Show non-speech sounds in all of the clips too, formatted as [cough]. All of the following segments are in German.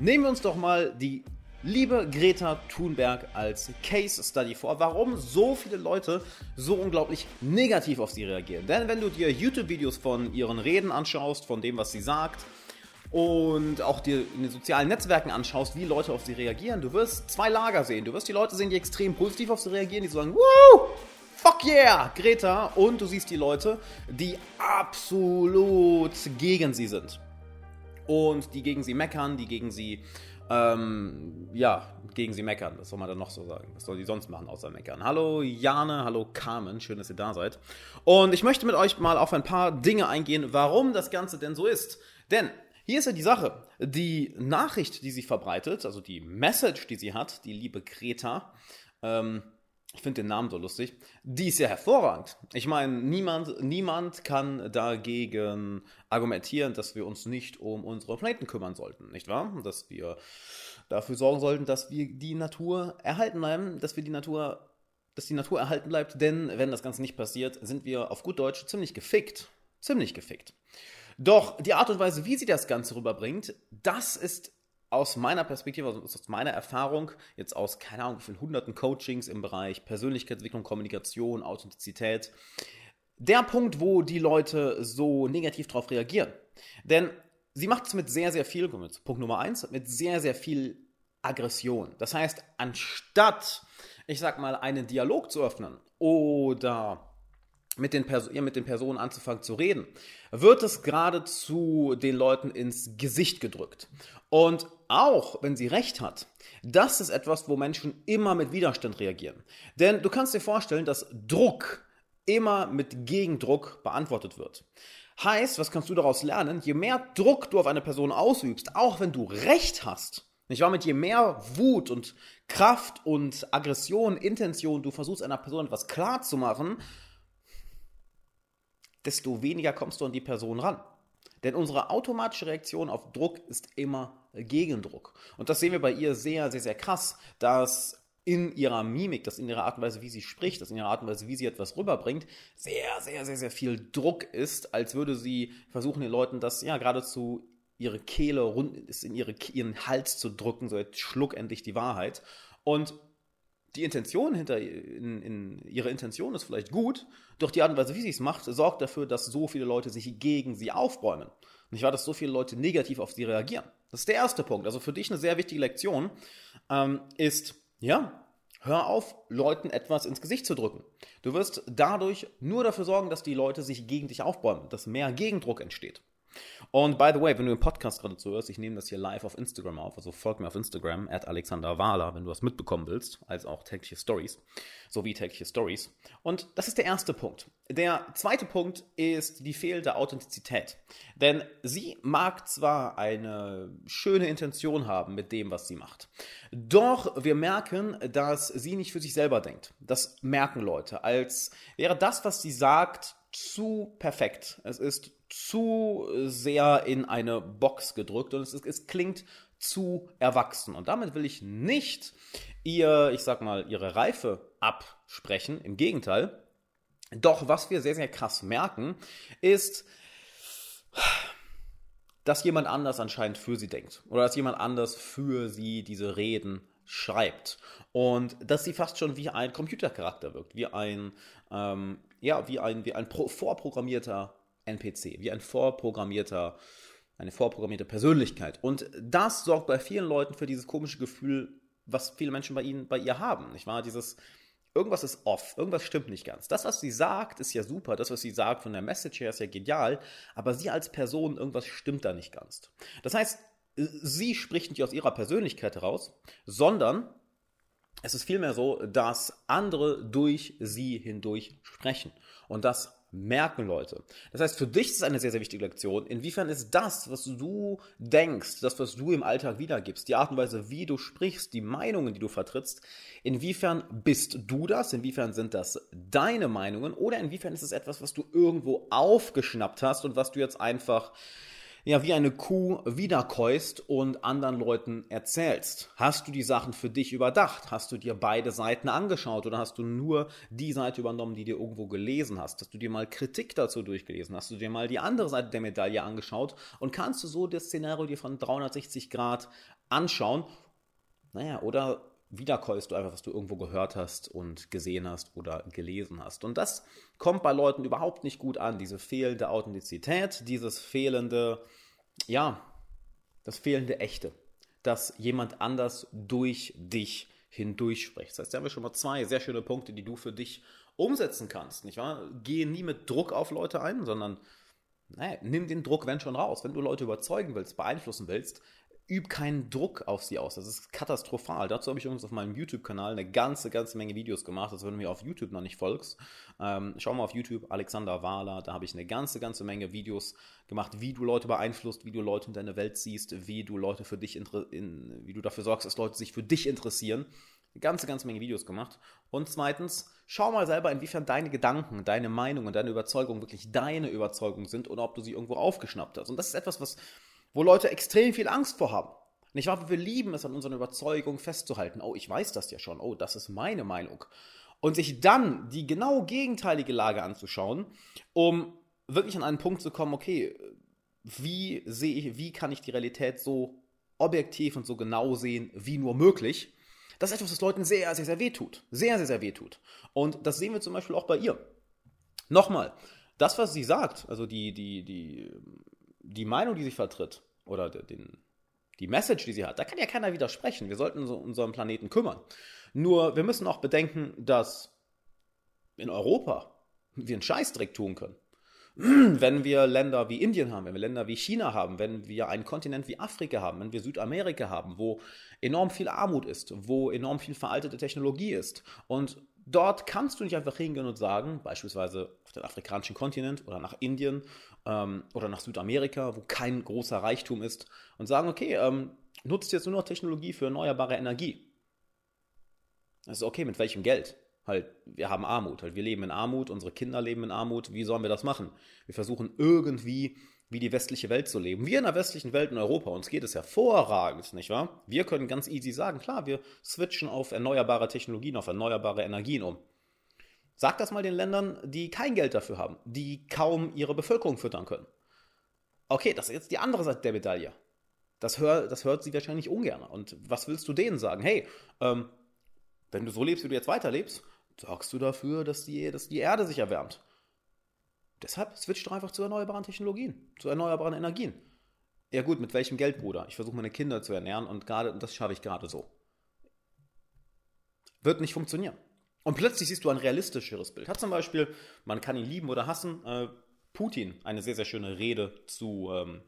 Nehmen wir uns doch mal die liebe Greta Thunberg als Case Study vor, warum so viele Leute so unglaublich negativ auf sie reagieren. Denn wenn du dir YouTube-Videos von ihren Reden anschaust, von dem, was sie sagt, und auch dir in den sozialen Netzwerken anschaust, wie Leute auf sie reagieren, du wirst zwei Lager sehen. Du wirst die Leute sehen, die extrem positiv auf sie reagieren, die sagen, Woo! Fuck yeah, Greta! Und du siehst die Leute, die absolut gegen sie sind. Und die gegen sie meckern, die gegen sie ähm, ja, gegen sie meckern. Was soll man dann noch so sagen? Was soll die sonst machen, außer meckern? Hallo Jane, hallo Carmen, schön, dass ihr da seid. Und ich möchte mit euch mal auf ein paar Dinge eingehen, warum das Ganze denn so ist. Denn hier ist ja die Sache. Die Nachricht, die sie verbreitet, also die Message, die sie hat, die liebe Greta, ähm, ich finde den Namen so lustig, die ist ja hervorragend. Ich meine, niemand, niemand kann dagegen argumentieren, dass wir uns nicht um unsere Planeten kümmern sollten, nicht wahr? Dass wir dafür sorgen sollten, dass wir die Natur erhalten bleiben, dass wir die Natur, dass die Natur erhalten bleibt, denn wenn das Ganze nicht passiert, sind wir auf gut Deutsch ziemlich gefickt. Ziemlich gefickt. Doch die Art und Weise, wie sie das Ganze rüberbringt, das ist aus meiner Perspektive, also aus meiner Erfahrung, jetzt aus, keine Ahnung, wie hunderten Coachings im Bereich Persönlichkeitsentwicklung, Kommunikation, Authentizität, der Punkt, wo die Leute so negativ darauf reagieren. Denn sie macht es mit sehr, sehr viel, Punkt Nummer eins, mit sehr, sehr viel Aggression. Das heißt, anstatt, ich sag mal, einen Dialog zu öffnen oder mit den, Pers mit den Personen anzufangen zu reden, wird es geradezu den Leuten ins Gesicht gedrückt. Und auch wenn sie recht hat, das ist etwas, wo Menschen immer mit Widerstand reagieren. Denn du kannst dir vorstellen, dass Druck immer mit Gegendruck beantwortet wird. Heißt, was kannst du daraus lernen? Je mehr Druck du auf eine Person ausübst, auch wenn du recht hast, nicht wahr? Mit je mehr Wut und Kraft und Aggression, Intention du versuchst einer Person etwas klar zu machen, desto weniger kommst du an die Person ran. Denn unsere automatische Reaktion auf Druck ist immer Gegendruck. Und das sehen wir bei ihr sehr, sehr, sehr krass, dass in ihrer Mimik, dass in ihrer Art und Weise, wie sie spricht, dass in ihrer Art und Weise, wie sie etwas rüberbringt, sehr, sehr, sehr, sehr viel Druck ist, als würde sie versuchen, den Leuten das ja geradezu ihre Kehle rund ist in ihre, ihren Hals zu drücken, so jetzt schluck endlich die Wahrheit. Und die Intention hinter in, in, ihre Intention ist vielleicht gut, doch die Art und Weise, wie sie es macht, sorgt dafür, dass so viele Leute sich gegen sie aufbäumen. Nicht wahr, dass so viele Leute negativ auf sie reagieren. Das ist der erste Punkt. Also für dich eine sehr wichtige Lektion ähm, ist, ja, hör auf, Leuten etwas ins Gesicht zu drücken. Du wirst dadurch nur dafür sorgen, dass die Leute sich gegen dich aufbäumen, dass mehr Gegendruck entsteht. Und by the way, wenn du im Podcast gerade zuhörst, ich nehme das hier live auf Instagram auf, also folg mir auf Instagram, at Alexander Wahler, wenn du was mitbekommen willst, als auch tägliche Stories, sowie tägliche Stories. Und das ist der erste Punkt. Der zweite Punkt ist die fehlende Authentizität. Denn sie mag zwar eine schöne Intention haben mit dem, was sie macht, doch wir merken, dass sie nicht für sich selber denkt. Das merken Leute, als wäre das, was sie sagt, zu perfekt. Es ist zu sehr in eine Box gedrückt und es, ist, es klingt zu erwachsen. Und damit will ich nicht ihr, ich sag mal, ihre Reife absprechen. Im Gegenteil. Doch was wir sehr, sehr krass merken, ist, dass jemand anders anscheinend für sie denkt. Oder dass jemand anders für sie diese Reden schreibt. Und dass sie fast schon wie ein Computercharakter wirkt, wie ein, ähm, ja, wie ein, wie ein vorprogrammierter NPC, wie ein vorprogrammierter, eine vorprogrammierte Persönlichkeit. Und das sorgt bei vielen Leuten für dieses komische Gefühl, was viele Menschen bei ihnen, bei ihr haben. Nicht wahr? Dieses, irgendwas ist off, irgendwas stimmt nicht ganz. Das, was sie sagt, ist ja super, das, was sie sagt von der Message her, ist ja genial, aber sie als Person, irgendwas stimmt da nicht ganz. Das heißt, sie spricht nicht aus ihrer Persönlichkeit heraus, sondern es ist vielmehr so, dass andere durch sie hindurch sprechen. Und das merken Leute. Das heißt, für dich ist es eine sehr, sehr wichtige Lektion. Inwiefern ist das, was du denkst, das, was du im Alltag wiedergibst, die Art und Weise, wie du sprichst, die Meinungen, die du vertrittst, inwiefern bist du das? Inwiefern sind das deine Meinungen? Oder inwiefern ist es etwas, was du irgendwo aufgeschnappt hast und was du jetzt einfach ja, wie eine Kuh wiederkäust und anderen Leuten erzählst. Hast du die Sachen für dich überdacht? Hast du dir beide Seiten angeschaut oder hast du nur die Seite übernommen, die dir irgendwo gelesen hast? Hast du dir mal Kritik dazu durchgelesen? Hast du dir mal die andere Seite der Medaille angeschaut? Und kannst du so das Szenario dir von 360 Grad anschauen? Naja, oder wiederkäust du einfach, was du irgendwo gehört hast und gesehen hast oder gelesen hast. Und das kommt bei Leuten überhaupt nicht gut an, diese fehlende Authentizität, dieses fehlende, ja, das fehlende Echte, dass jemand anders durch dich hindurch spricht. Das heißt, da haben wir schon mal zwei sehr schöne Punkte, die du für dich umsetzen kannst, nicht wahr? Gehe nie mit Druck auf Leute ein, sondern naja, nimm den Druck, wenn schon raus. Wenn du Leute überzeugen willst, beeinflussen willst, üb keinen Druck auf sie aus. Das ist katastrophal. Dazu habe ich übrigens auf meinem YouTube-Kanal eine ganze, ganze Menge Videos gemacht. Also wenn du mir auf YouTube noch nicht folgst, ähm, schau mal auf YouTube, Alexander Wahler. Da habe ich eine ganze, ganze Menge Videos gemacht, wie du Leute beeinflusst, wie du Leute in deine Welt ziehst, wie du Leute für dich, in, wie du dafür sorgst, dass Leute sich für dich interessieren. Eine ganze, ganze Menge Videos gemacht. Und zweitens, schau mal selber, inwiefern deine Gedanken, deine Meinungen, deine Überzeugungen wirklich deine Überzeugungen sind oder ob du sie irgendwo aufgeschnappt hast. Und das ist etwas, was wo Leute extrem viel Angst vor haben. Nicht wahr? Wir lieben es, an unseren Überzeugungen festzuhalten. Oh, ich weiß das ja schon. Oh, das ist meine Meinung. Und sich dann die genau gegenteilige Lage anzuschauen, um wirklich an einen Punkt zu kommen, okay, wie sehe ich, wie kann ich die Realität so objektiv und so genau sehen, wie nur möglich. Das ist etwas, was Leuten sehr, sehr, sehr weh tut. Sehr, sehr, sehr weh tut. Und das sehen wir zum Beispiel auch bei ihr. Nochmal, das, was sie sagt, also die, die, die die Meinung, die sie vertritt, oder den, die Message, die sie hat, da kann ja keiner widersprechen. Wir sollten uns um unseren Planeten kümmern. Nur, wir müssen auch bedenken, dass in Europa wir einen Scheißdreck tun können. [clears throat] Wenn wir Länder wie Indien haben, wenn wir Länder wie China haben, wenn wir einen Kontinent wie Afrika haben, wenn wir Südamerika haben, wo enorm viel Armut ist, wo enorm viel veraltete Technologie ist und Dort kannst du nicht einfach hingehen und sagen, beispielsweise auf den afrikanischen Kontinent oder nach Indien ähm, oder nach Südamerika, wo kein großer Reichtum ist, und sagen, okay, ähm, nutzt jetzt nur noch Technologie für erneuerbare Energie. Das ist okay, mit welchem Geld? Halt, wir haben Armut, halt, wir leben in Armut, unsere Kinder leben in Armut, wie sollen wir das machen? Wir versuchen irgendwie wie die westliche Welt zu leben. Wir in der westlichen Welt in Europa, uns geht es hervorragend, nicht wahr? Wir können ganz easy sagen, klar, wir switchen auf erneuerbare Technologien, auf erneuerbare Energien um. Sag das mal den Ländern, die kein Geld dafür haben, die kaum ihre Bevölkerung füttern können. Okay, das ist jetzt die andere Seite der Medaille. Das, hör, das hört sie wahrscheinlich ungern. Und was willst du denen sagen? Hey, ähm, wenn du so lebst, wie du jetzt weiterlebst, sorgst du dafür, dass die, dass die Erde sich erwärmt. Deshalb switcht doch einfach zu erneuerbaren Technologien, zu erneuerbaren Energien. Ja gut, mit welchem Geld, Bruder? Ich versuche meine Kinder zu ernähren und gerade das schaffe ich gerade so. Wird nicht funktionieren. Und plötzlich siehst du ein realistischeres Bild. Hat zum Beispiel, man kann ihn lieben oder hassen, äh, Putin eine sehr, sehr schöne Rede zu ähm,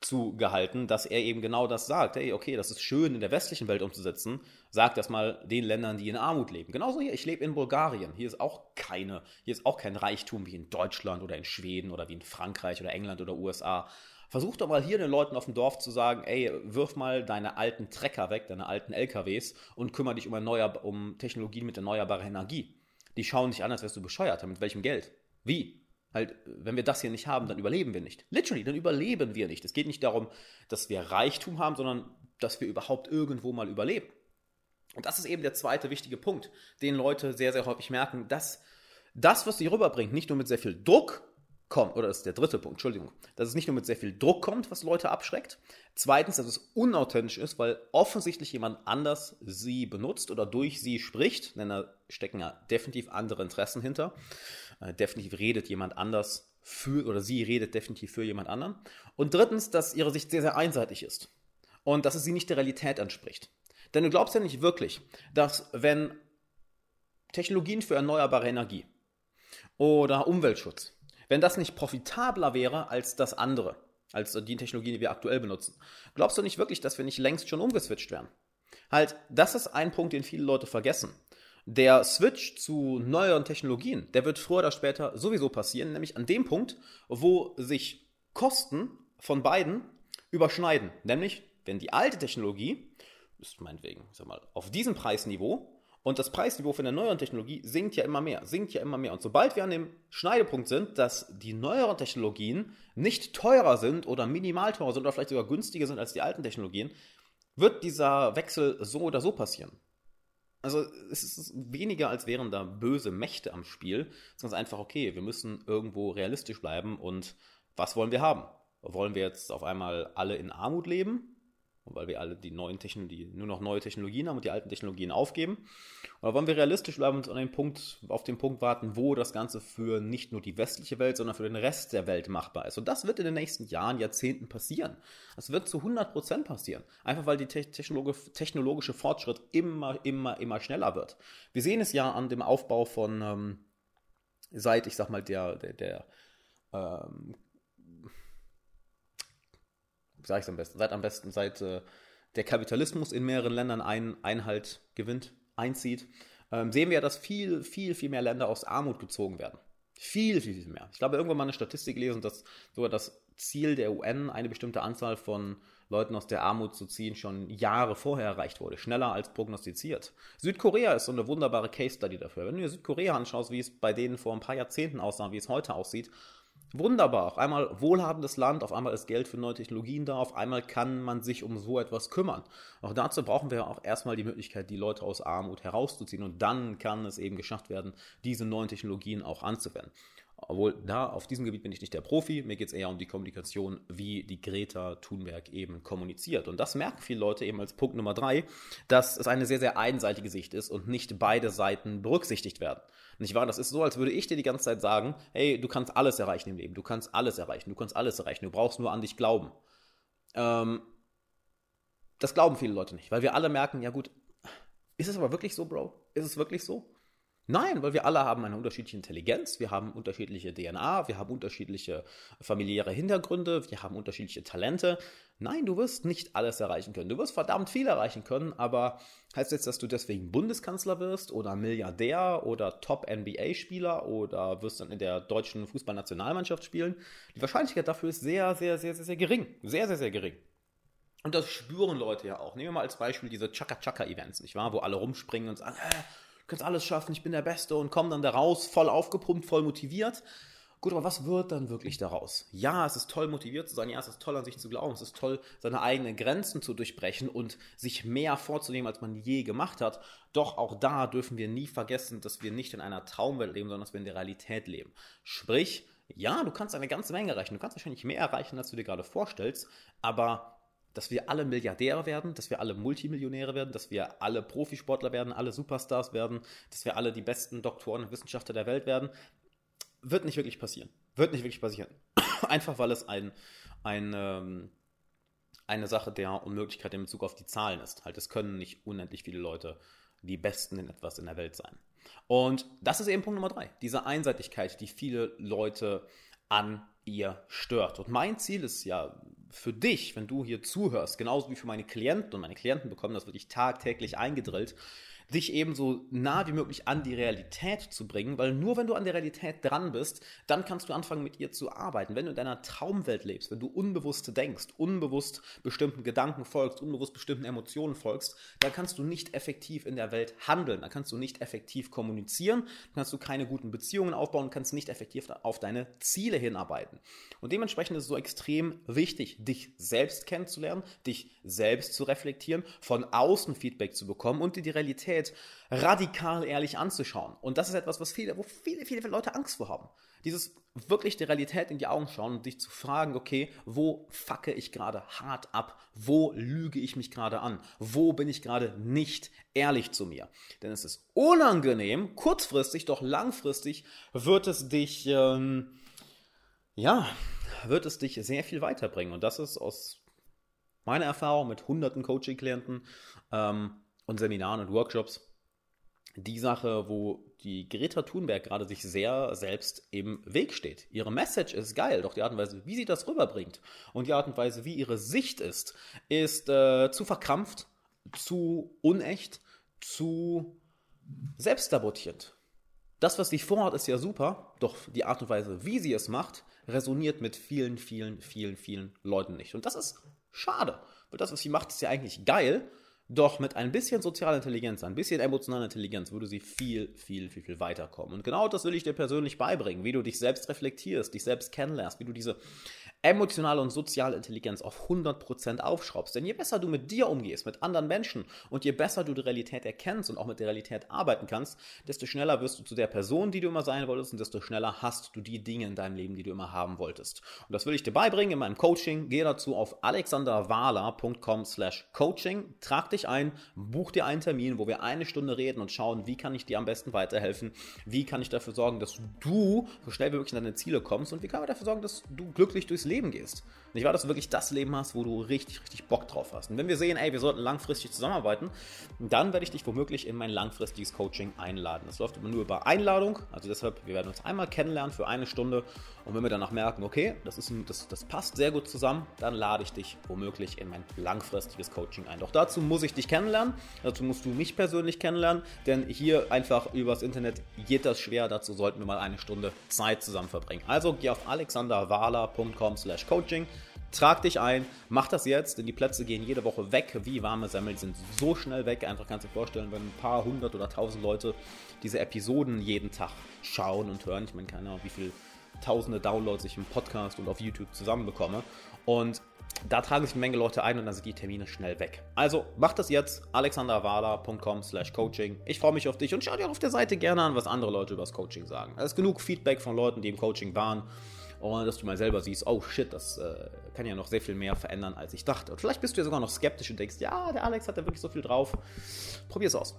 zugehalten, dass er eben genau das sagt. Hey, okay, das ist schön in der westlichen Welt umzusetzen. Sag das mal den Ländern, die in Armut leben. Genauso hier, ich lebe in Bulgarien. Hier ist auch keine, hier ist auch kein Reichtum wie in Deutschland oder in Schweden oder wie in Frankreich oder England oder USA. Versuch doch mal hier den Leuten auf dem Dorf zu sagen, ey, wirf mal deine alten Trecker weg, deine alten LKWs und kümmere dich um, um Technologien mit erneuerbarer Energie. Die schauen dich an, als wärst du bescheuert. Mit welchem Geld? Wie? Halt, wenn wir das hier nicht haben, dann überleben wir nicht. Literally, dann überleben wir nicht. Es geht nicht darum, dass wir Reichtum haben, sondern dass wir überhaupt irgendwo mal überleben. Und das ist eben der zweite wichtige Punkt, den Leute sehr, sehr häufig merken, dass das, was sie rüberbringt, nicht nur mit sehr viel Druck kommt, oder das ist der dritte Punkt, Entschuldigung, dass es nicht nur mit sehr viel Druck kommt, was Leute abschreckt. Zweitens, dass es unauthentisch ist, weil offensichtlich jemand anders sie benutzt oder durch sie spricht, denn da stecken ja definitiv andere Interessen hinter. Äh, definitiv redet jemand anders für oder sie redet definitiv für jemand anderen. Und drittens, dass ihre Sicht sehr, sehr einseitig ist und dass es sie nicht der Realität entspricht. Denn du glaubst ja nicht wirklich, dass wenn Technologien für erneuerbare Energie oder Umweltschutz, wenn das nicht profitabler wäre als das andere, als die Technologien, die wir aktuell benutzen, glaubst du nicht wirklich, dass wir nicht längst schon umgeswitcht wären? Halt, das ist ein Punkt, den viele Leute vergessen. Der Switch zu neueren Technologien, der wird früher oder später sowieso passieren, nämlich an dem Punkt, wo sich Kosten von beiden überschneiden. Nämlich, wenn die alte Technologie, ist meinetwegen, sag mal, auf diesem Preisniveau Und das Preisniveau von der neueren Technologie sinkt ja immer mehr, sinkt ja immer mehr. Und sobald wir an dem Schneidepunkt sind, dass die neueren Technologien nicht teurer sind oder minimal teurer sind oder vielleicht sogar günstiger sind als die alten Technologien, wird dieser Wechsel so oder so passieren. Also es ist weniger, als wären da böse Mächte am Spiel. Es ist ganz einfach, okay, wir müssen irgendwo realistisch bleiben und was wollen wir haben? Wollen wir jetzt auf einmal alle in Armut leben? Weil wir alle die neuen Technologien, nur noch neue Technologien haben und die alten Technologien aufgeben? Oder wollen wir realistisch bleiben und an den Punkt, auf den Punkt warten, wo das Ganze für nicht nur die westliche Welt, sondern für den Rest der Welt machbar ist? Und das wird in den nächsten Jahren, Jahrzehnten passieren. Das wird zu 100% passieren. Einfach weil die technologische Fortschritt immer, immer, immer schneller wird. Wir sehen es ja an dem Aufbau von, ähm, seit, ich sag mal, der, der, der ähm, sage ich am besten, seit am besten, seit äh, der Kapitalismus in mehreren Ländern ein, Einhalt gewinnt, einzieht, ähm, sehen wir, dass viel, viel, viel mehr Länder aus Armut gezogen werden. Viel, viel, viel mehr. Ich glaube, irgendwann mal eine Statistik gelesen, dass sogar das Ziel der UN, eine bestimmte Anzahl von Leuten aus der Armut zu ziehen, schon Jahre vorher erreicht wurde. Schneller als prognostiziert. Südkorea ist so eine wunderbare Case Study dafür. Wenn du dir Südkorea anschaust, wie es bei denen vor ein paar Jahrzehnten aussah, wie es heute aussieht, Wunderbar. Auf einmal wohlhabendes Land, auf einmal ist Geld für neue Technologien da, auf einmal kann man sich um so etwas kümmern. Auch dazu brauchen wir auch erstmal die Möglichkeit, die Leute aus Armut herauszuziehen und dann kann es eben geschafft werden, diese neuen Technologien auch anzuwenden. Obwohl, da auf diesem Gebiet bin ich nicht der Profi, mir geht es eher um die Kommunikation, wie die Greta Thunberg eben kommuniziert. Und das merken viele Leute eben als Punkt Nummer drei, dass es eine sehr, sehr einseitige Sicht ist und nicht beide Seiten berücksichtigt werden. Nicht wahr? Das ist so, als würde ich dir die ganze Zeit sagen, hey, du kannst alles erreichen im Leben, du kannst alles erreichen, du kannst alles erreichen, du brauchst nur an dich glauben. Ähm, das glauben viele Leute nicht, weil wir alle merken, ja gut, ist es aber wirklich so, Bro? Ist es wirklich so? Nein, weil wir alle haben eine unterschiedliche Intelligenz, wir haben unterschiedliche DNA, wir haben unterschiedliche familiäre Hintergründe, wir haben unterschiedliche Talente. Nein, du wirst nicht alles erreichen können. Du wirst verdammt viel erreichen können, aber heißt jetzt, dass du deswegen Bundeskanzler wirst oder Milliardär oder Top-NBA-Spieler oder wirst dann in der deutschen Fußballnationalmannschaft spielen? Die Wahrscheinlichkeit dafür ist sehr, sehr, sehr, sehr, sehr gering. Sehr, sehr, sehr gering. Und das spüren Leute ja auch. Nehmen wir mal als Beispiel diese Chaka-Chaka-Events, nicht wahr? Wo alle rumspringen und sagen, äh, kannst alles schaffen, ich bin der Beste und kommen dann da raus, voll aufgepumpt, voll motiviert. Gut, aber was wird dann wirklich daraus? Ja, es ist toll, motiviert zu sein. Ja, es ist toll, an sich zu glauben. Es ist toll, seine eigenen Grenzen zu durchbrechen und sich mehr vorzunehmen, als man je gemacht hat. Doch auch da dürfen wir nie vergessen, dass wir nicht in einer Traumwelt leben, sondern dass wir in der Realität leben. Sprich, ja, du kannst eine ganze Menge erreichen. Du kannst wahrscheinlich mehr erreichen, als du dir gerade vorstellst. Aber dass wir alle Milliardäre werden, dass wir alle Multimillionäre werden, dass wir alle Profisportler werden, alle Superstars werden, dass wir alle die besten Doktoren und Wissenschaftler der Welt werden, wird nicht wirklich passieren. Wird nicht wirklich passieren. [coughs] Einfach weil es ein, ein, ähm, eine Sache der Unmöglichkeit in Bezug auf die Zahlen ist. Halt, es können nicht unendlich viele Leute die Besten in etwas in der Welt sein. Und das ist eben Punkt Nummer drei. Diese Einseitigkeit, die viele Leute an ihr stört. Und mein Ziel ist ja für dich, wenn du hier zuhörst, genauso wie für meine Klienten und meine Klienten bekommen das wirklich tagtäglich eingedrillt, dich eben so nah wie möglich an die Realität zu bringen, weil nur wenn du an der Realität dran bist, dann kannst du anfangen mit ihr zu arbeiten. Wenn du in deiner Traumwelt lebst, wenn du unbewusst denkst, unbewusst bestimmten Gedanken folgst, unbewusst bestimmten Emotionen folgst, dann kannst du nicht effektiv in der Welt handeln, dann kannst du nicht effektiv kommunizieren, dann kannst du keine guten Beziehungen aufbauen, kannst nicht effektiv auf deine Ziele hinarbeiten. Und dementsprechend ist es so extrem wichtig, dich selbst kennenzulernen, dich selbst zu reflektieren, von außen Feedback zu bekommen und dir die Realität Realität radikal ehrlich anzuschauen. Und das ist etwas, was viele, wo viele, viele Leute Angst vor haben. Dieses wirklich der Realität in die Augen schauen und dich zu fragen, okay, wo facke ich gerade hart ab? Wo lüge ich mich gerade an? Wo bin ich gerade nicht ehrlich zu mir? Denn es ist unangenehm, kurzfristig, doch langfristig wird es dich, ähm, ja, wird es dich sehr viel weiterbringen. Und das ist aus meiner Erfahrung mit hunderten Coaching-Klienten ähm, und Seminaren und Workshops die Sache, wo die Greta Thunberg gerade sich sehr selbst im Weg steht. Ihre Message ist geil, doch die Art und Weise, wie sie das rüberbringt und die Art und Weise, wie ihre Sicht ist, ist äh, zu verkrampft, zu unecht, zu selbstsabotierend. Das, was sie vorhat, ist ja super, doch die Art und Weise, wie sie es macht, resoniert mit vielen, vielen, vielen, vielen Leuten nicht. Und das ist schade, weil das, was sie macht, ist ja eigentlich geil, Doch mit ein bisschen sozialer Intelligenz, ein bisschen emotionaler Intelligenz würde sie viel, viel, viel, viel weiterkommen. Und genau das will ich dir persönlich beibringen, wie du dich selbst reflektierst, dich selbst kennenlernst, wie du diese emotionale und soziale Intelligenz auf 100% aufschraubst. Denn je besser du mit dir umgehst, mit anderen Menschen und je besser du die Realität erkennst und auch mit der Realität arbeiten kannst, desto schneller wirst du zu der Person, die du immer sein wolltest und desto schneller hast du die Dinge in deinem Leben, die du immer haben wolltest. Und das will ich dir beibringen in meinem Coaching. Geh dazu auf alexanderwala.com slash coaching, trag dich ein, buch dir einen Termin, wo wir eine Stunde reden und schauen, wie kann ich dir am besten weiterhelfen, wie kann ich dafür sorgen, dass du so schnell wie möglich an deine Ziele kommst und wie kann man dafür sorgen, dass du glücklich durchs Leben gehst. Nicht wahr, dass du wirklich das Leben hast, wo du richtig, richtig Bock drauf hast. Und wenn wir sehen, ey, wir sollten langfristig zusammenarbeiten, dann werde ich dich womöglich in mein langfristiges Coaching einladen. Das läuft immer nur über Einladung, also deshalb, wir werden uns einmal kennenlernen für eine Stunde und wenn wir danach merken, okay, das, ist ein, das, das passt sehr gut zusammen, dann lade ich dich womöglich in mein langfristiges Coaching ein. Doch dazu muss ich dich kennenlernen, dazu musst du mich persönlich kennenlernen, denn hier einfach übers Internet geht das schwer, dazu sollten wir mal eine Stunde Zeit zusammen verbringen. Also geh auf alexanderwala.com slash coaching Trag dich ein, mach das jetzt, denn die Plätze gehen jede Woche weg wie warme Semmeln, die sind so schnell weg. Einfach kannst du dir vorstellen, wenn ein paar hundert oder tausend Leute diese Episoden jeden Tag schauen und hören. Ich meine, keine Ahnung, wie viele tausende Downloads ich im Podcast und auf YouTube zusammenbekomme. Und da tragen sich eine Menge Leute ein und dann sind die Termine schnell weg. Also mach das jetzt, alexanderwala.com slash coaching. Ich freue mich auf dich und schau dir auch auf der Seite gerne an, was andere Leute über das Coaching sagen. Es ist genug Feedback von Leuten, die im Coaching waren und dass du mal selber siehst, oh shit, das äh, kann ja noch sehr viel mehr verändern, als ich dachte. Und vielleicht bist du ja sogar noch skeptisch und denkst, ja, der Alex hat da wirklich so viel drauf. Probier es aus.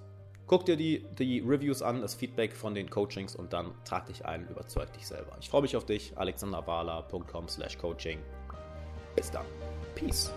Guck dir die, die Reviews an, das Feedback von den Coachings und dann trag dich ein, überzeug dich selber. Ich freue mich auf dich, alexanderwala.com slash coaching. Bis dann. Peace.